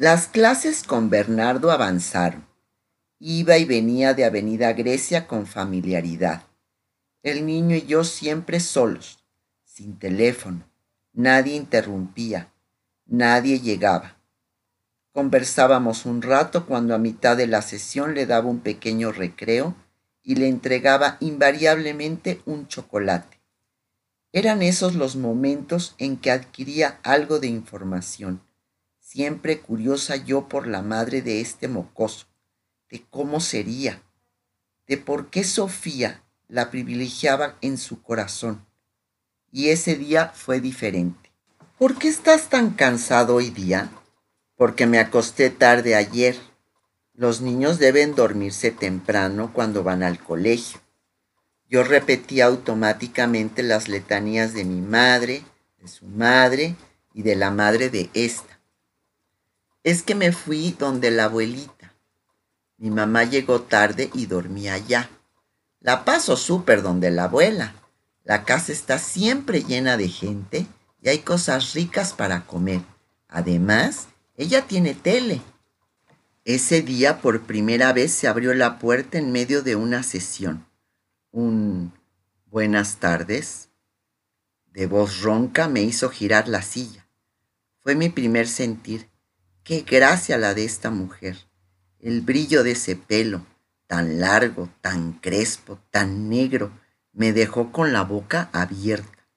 Las clases con Bernardo avanzaron. Iba y venía de Avenida Grecia con familiaridad. El niño y yo siempre solos, sin teléfono. Nadie interrumpía, nadie llegaba. Conversábamos un rato cuando a mitad de la sesión le daba un pequeño recreo y le entregaba invariablemente un chocolate. Eran esos los momentos en que adquiría algo de información, siempre curiosa yo por la madre de este mocoso, de cómo sería, de por qué Sofía la privilegiaba en su corazón. Y ese día fue diferente. ¿Por qué estás tan cansado hoy día? porque me acosté tarde ayer. Los niños deben dormirse temprano cuando van al colegio. Yo repetía automáticamente las letanías de mi madre, de su madre y de la madre de esta. Es que me fui donde la abuelita. Mi mamá llegó tarde y dormía allá. La paso súper donde la abuela. La casa está siempre llena de gente y hay cosas ricas para comer. Además, ella tiene tele. Ese día por primera vez se abrió la puerta en medio de una sesión. Un buenas tardes de voz ronca me hizo girar la silla. Fue mi primer sentir. Qué gracia la de esta mujer. El brillo de ese pelo, tan largo, tan crespo, tan negro, me dejó con la boca abierta.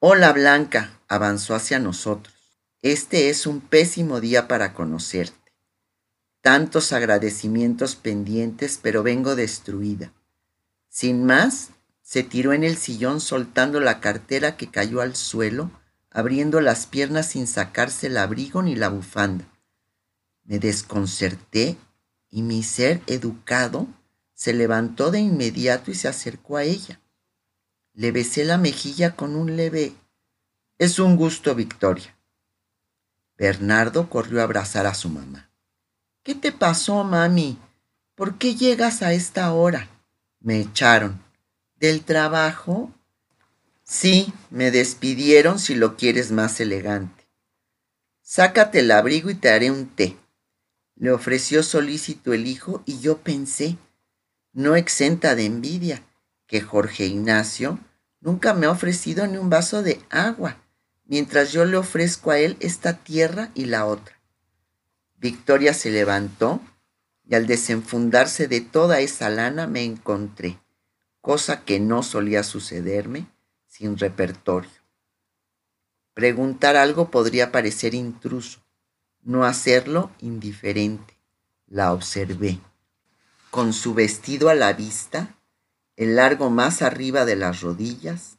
Hola Blanca, avanzó hacia nosotros. Este es un pésimo día para conocerte. Tantos agradecimientos pendientes, pero vengo destruida. Sin más, se tiró en el sillón soltando la cartera que cayó al suelo, abriendo las piernas sin sacarse el abrigo ni la bufanda. Me desconcerté y mi ser educado se levantó de inmediato y se acercó a ella. Le besé la mejilla con un leve... Es un gusto, Victoria. Bernardo corrió a abrazar a su mamá. ¿Qué te pasó, mami? ¿Por qué llegas a esta hora? Me echaron. ¿Del trabajo? Sí, me despidieron si lo quieres más elegante. Sácate el abrigo y te haré un té. Le ofreció solícito el hijo y yo pensé, no exenta de envidia, que Jorge Ignacio nunca me ha ofrecido ni un vaso de agua mientras yo le ofrezco a él esta tierra y la otra. Victoria se levantó y al desenfundarse de toda esa lana me encontré, cosa que no solía sucederme, sin repertorio. Preguntar algo podría parecer intruso, no hacerlo indiferente. La observé. Con su vestido a la vista, el largo más arriba de las rodillas,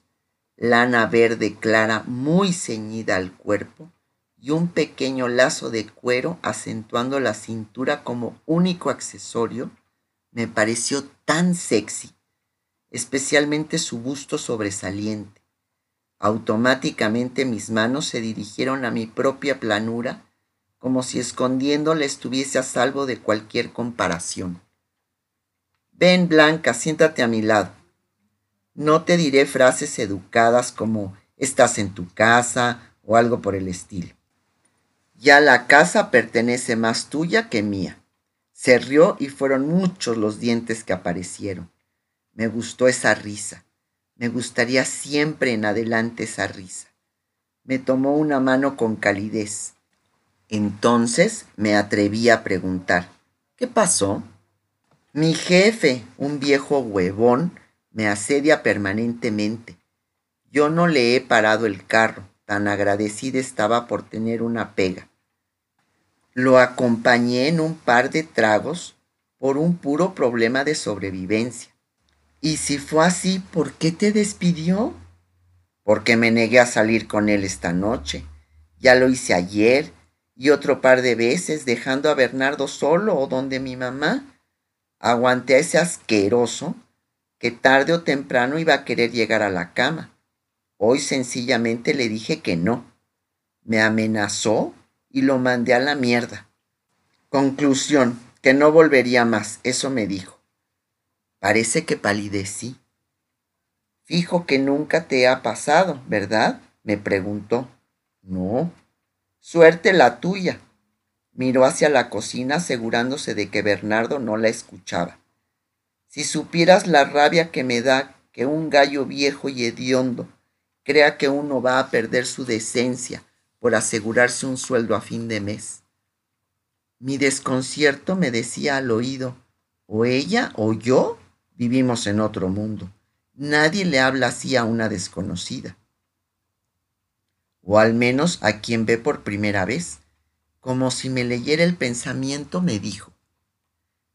lana verde clara muy ceñida al cuerpo y un pequeño lazo de cuero acentuando la cintura como único accesorio, me pareció tan sexy, especialmente su busto sobresaliente. Automáticamente mis manos se dirigieron a mi propia planura, como si escondiéndola estuviese a salvo de cualquier comparación. Ven, Blanca, siéntate a mi lado. No te diré frases educadas como estás en tu casa o algo por el estilo. Ya la casa pertenece más tuya que mía. Se rió y fueron muchos los dientes que aparecieron. Me gustó esa risa. Me gustaría siempre en adelante esa risa. Me tomó una mano con calidez. Entonces me atreví a preguntar, ¿qué pasó? Mi jefe, un viejo huevón, me asedia permanentemente. Yo no le he parado el carro, tan agradecida estaba por tener una pega. Lo acompañé en un par de tragos por un puro problema de sobrevivencia. Y si fue así, ¿por qué te despidió? Porque me negué a salir con él esta noche. Ya lo hice ayer y otro par de veces dejando a Bernardo solo o donde mi mamá. Aguanté a ese asqueroso que tarde o temprano iba a querer llegar a la cama. Hoy sencillamente le dije que no. Me amenazó y lo mandé a la mierda. Conclusión, que no volvería más, eso me dijo. Parece que palidecí. Fijo que nunca te ha pasado, ¿verdad? me preguntó. No. Suerte la tuya. Miró hacia la cocina asegurándose de que Bernardo no la escuchaba. Si supieras la rabia que me da que un gallo viejo y hediondo crea que uno va a perder su decencia por asegurarse un sueldo a fin de mes. Mi desconcierto me decía al oído, o ella o yo vivimos en otro mundo. Nadie le habla así a una desconocida. O al menos a quien ve por primera vez. Como si me leyera el pensamiento, me dijo,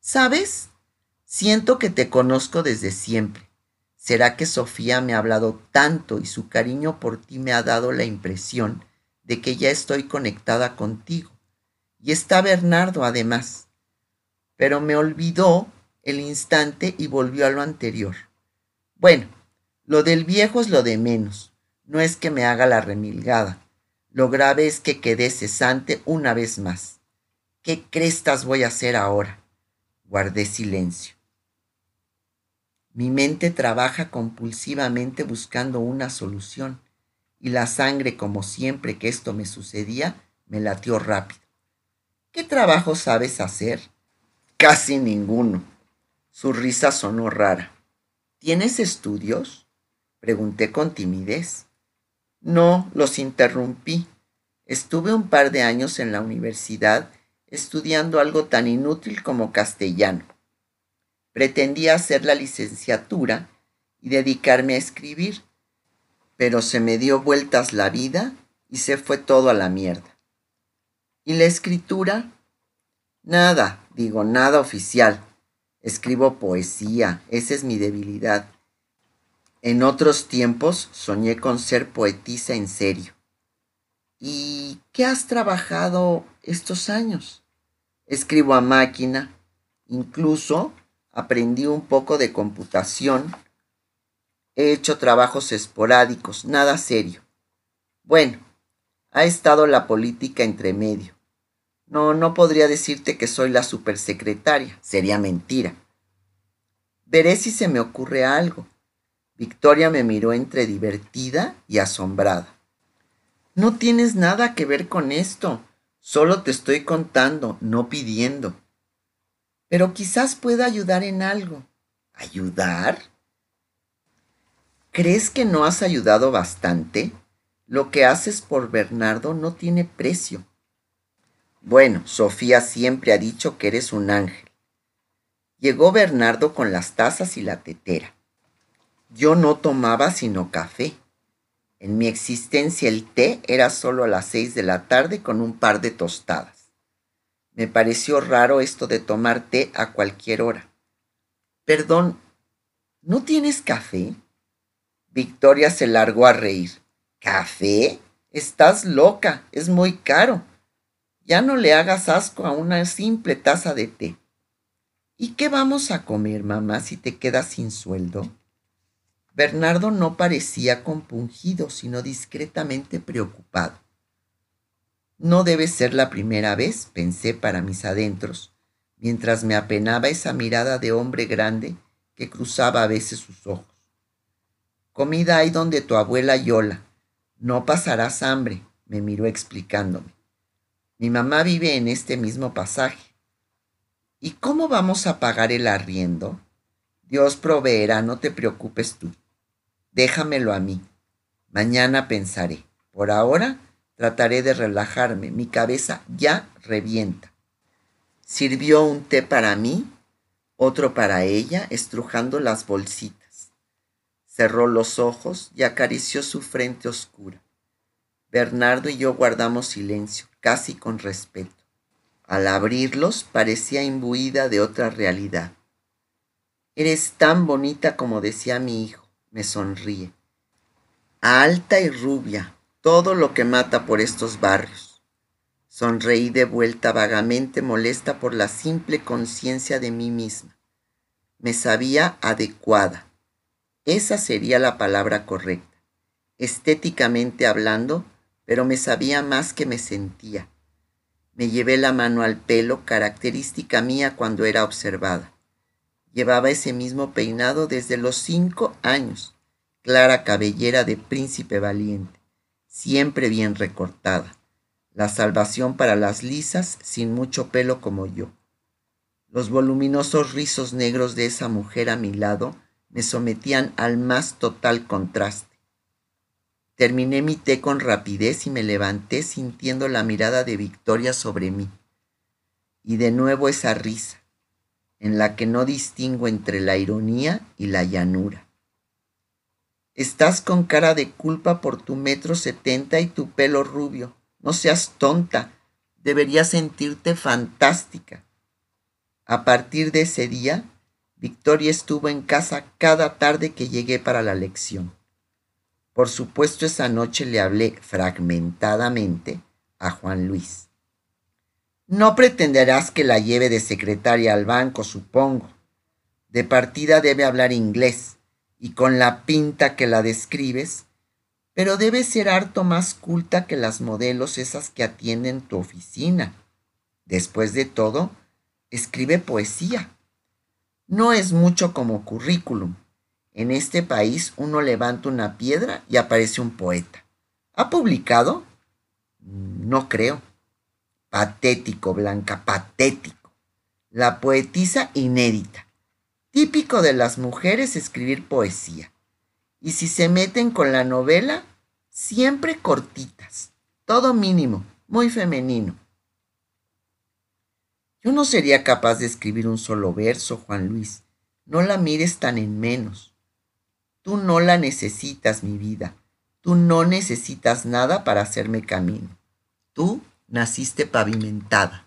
¿sabes? Siento que te conozco desde siempre. ¿Será que Sofía me ha hablado tanto y su cariño por ti me ha dado la impresión de que ya estoy conectada contigo? Y está Bernardo además. Pero me olvidó el instante y volvió a lo anterior. Bueno, lo del viejo es lo de menos. No es que me haga la remilgada. Lo grave es que quedé cesante una vez más. ¿Qué crestas voy a hacer ahora? Guardé silencio. Mi mente trabaja compulsivamente buscando una solución y la sangre, como siempre que esto me sucedía, me latió rápido. ¿Qué trabajo sabes hacer? Casi ninguno. Su risa sonó rara. ¿Tienes estudios? Pregunté con timidez. No, los interrumpí. Estuve un par de años en la universidad estudiando algo tan inútil como castellano. Pretendía hacer la licenciatura y dedicarme a escribir, pero se me dio vueltas la vida y se fue todo a la mierda. ¿Y la escritura? Nada, digo, nada oficial. Escribo poesía, esa es mi debilidad. En otros tiempos soñé con ser poetisa en serio. ¿Y qué has trabajado estos años? Escribo a máquina, incluso aprendí un poco de computación, he hecho trabajos esporádicos, nada serio. Bueno, ha estado la política entre medio. No, no podría decirte que soy la supersecretaria, sería mentira. Veré si se me ocurre algo. Victoria me miró entre divertida y asombrada. No tienes nada que ver con esto, solo te estoy contando, no pidiendo pero quizás pueda ayudar en algo. ¿Ayudar? ¿Crees que no has ayudado bastante? Lo que haces por Bernardo no tiene precio. Bueno, Sofía siempre ha dicho que eres un ángel. Llegó Bernardo con las tazas y la tetera. Yo no tomaba sino café. En mi existencia el té era solo a las seis de la tarde con un par de tostadas. Me pareció raro esto de tomar té a cualquier hora. Perdón, ¿no tienes café? Victoria se largó a reír. ¿Café? Estás loca, es muy caro. Ya no le hagas asco a una simple taza de té. ¿Y qué vamos a comer, mamá, si te quedas sin sueldo? Bernardo no parecía compungido, sino discretamente preocupado. No debe ser la primera vez, pensé para mis adentros, mientras me apenaba esa mirada de hombre grande que cruzaba a veces sus ojos. Comida hay donde tu abuela Yola. No pasarás hambre, me miró explicándome. Mi mamá vive en este mismo pasaje. ¿Y cómo vamos a pagar el arriendo? Dios proveerá, no te preocupes tú. Déjamelo a mí. Mañana pensaré. Por ahora, Trataré de relajarme, mi cabeza ya revienta. Sirvió un té para mí, otro para ella, estrujando las bolsitas. Cerró los ojos y acarició su frente oscura. Bernardo y yo guardamos silencio, casi con respeto. Al abrirlos parecía imbuida de otra realidad. Eres tan bonita como decía mi hijo, me sonríe. Alta y rubia, todo lo que mata por estos barrios. Sonreí de vuelta vagamente molesta por la simple conciencia de mí misma. Me sabía adecuada. Esa sería la palabra correcta. Estéticamente hablando, pero me sabía más que me sentía. Me llevé la mano al pelo, característica mía cuando era observada. Llevaba ese mismo peinado desde los cinco años, clara cabellera de príncipe valiente siempre bien recortada. la salvación para las lisas sin mucho pelo como yo. Los voluminosos rizos negros de esa mujer a mi lado me sometían al más total contraste. Terminé mi té con rapidez y me levanté sintiendo la mirada de Victoria sobre mí. Y de nuevo esa risa, en la que no distingo entre la ironía y la llanura. Estás con cara de culpa por tu metro setenta y tu pelo rubio. No seas tonta. Deberías sentirte fantástica. A partir de ese día, Victoria estuvo en casa cada tarde que llegué para la lección. Por supuesto, esa noche le hablé fragmentadamente a Juan Luis. No pretenderás que la lleve de secretaria al banco, supongo. De partida debe hablar inglés, y con la pinta que la describes, pero debe ser harto más culta que las modelos esas que atienden tu oficina. Después de todo, escribe poesía. No es mucho como currículum. En este país uno levanta una piedra y aparece un poeta. ¿Ha publicado? No creo. Patético, Blanca, patético. La poetisa inédita. Típico de las mujeres escribir poesía. Y si se meten con la novela, siempre cortitas. Todo mínimo, muy femenino. Yo no sería capaz de escribir un solo verso, Juan Luis. No la mires tan en menos. Tú no la necesitas, mi vida. Tú no necesitas nada para hacerme camino. Tú naciste pavimentada.